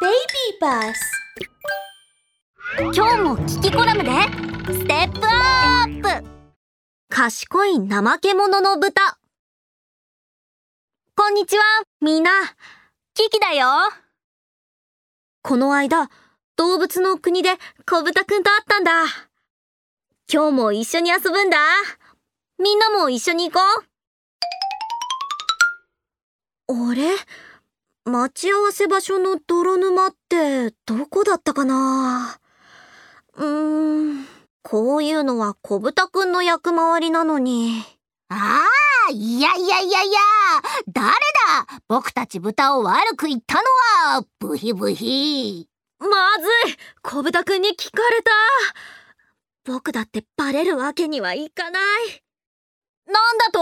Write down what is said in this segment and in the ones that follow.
Baby Bus 今日も聞きコラムで。ステップアップ。賢い怠け者の豚。こんにちは。みんな。キキだよ。この間動物の国で小豚くんと会ったんだ。今日も一緒に遊ぶんだ。みんなも一緒に行こう。あれ？待ち合わせ場所の泥沼ってどこだったかな？うーん、こういうのは小豚くんの役回りなのに。ああ、いやいやいやいや、誰だ？僕たち豚を悪く言ったのは、ブヒブヒ。まずい。小豚くんに聞かれた。僕だってバレるわけにはいかない。なんだと？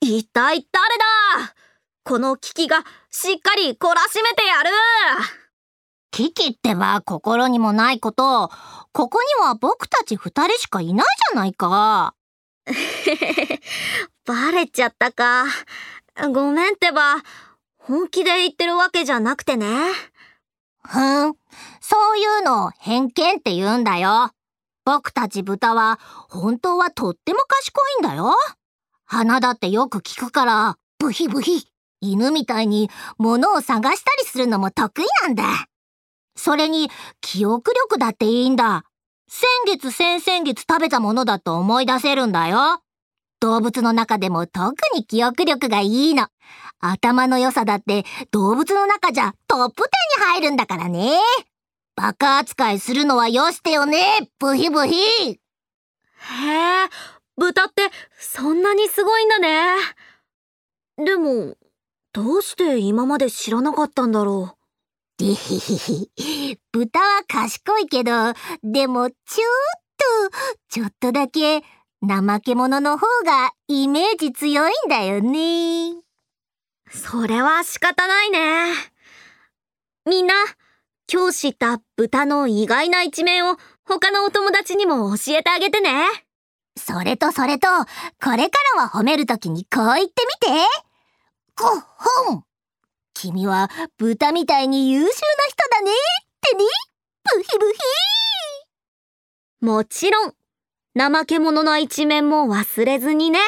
一体誰だ？この危機がしっかり懲らしめてやる危機ってば心にもないこと、ここには僕たち二人しかいないじゃないか。バレちゃったか。ごめんってば、本気で言ってるわけじゃなくてね。ふん、そういうのを偏見って言うんだよ。僕たち豚は本当はとっても賢いんだよ。鼻だってよく聞くから、ブヒブヒ。犬みたいに物を探したりするのも得意なんだ。それに記憶力だっていいんだ。先月先々月食べたものだと思い出せるんだよ。動物の中でも特に記憶力がいいの。頭の良さだって動物の中じゃトップ10に入るんだからね。バカ扱いするのはよしてよね、ブヒブヒ。へえ、豚ってそんなにすごいんだね。でも、どうして今まで知らなかったんだろでへへへ。豚は賢いけど、でもちょっと、ちょっとだけ、怠け者の方がイメージ強いんだよね。う。それは仕方ないね。みんな、今日知った豚の意外な一面を他のお友達にも教えてあげてね。それとそれと、これからは褒めるときにこう言ってみて。ごっほん君は豚みたいに優秀な人だねってね。ブヒブヒもちろん、怠け者の一面も忘れずにね。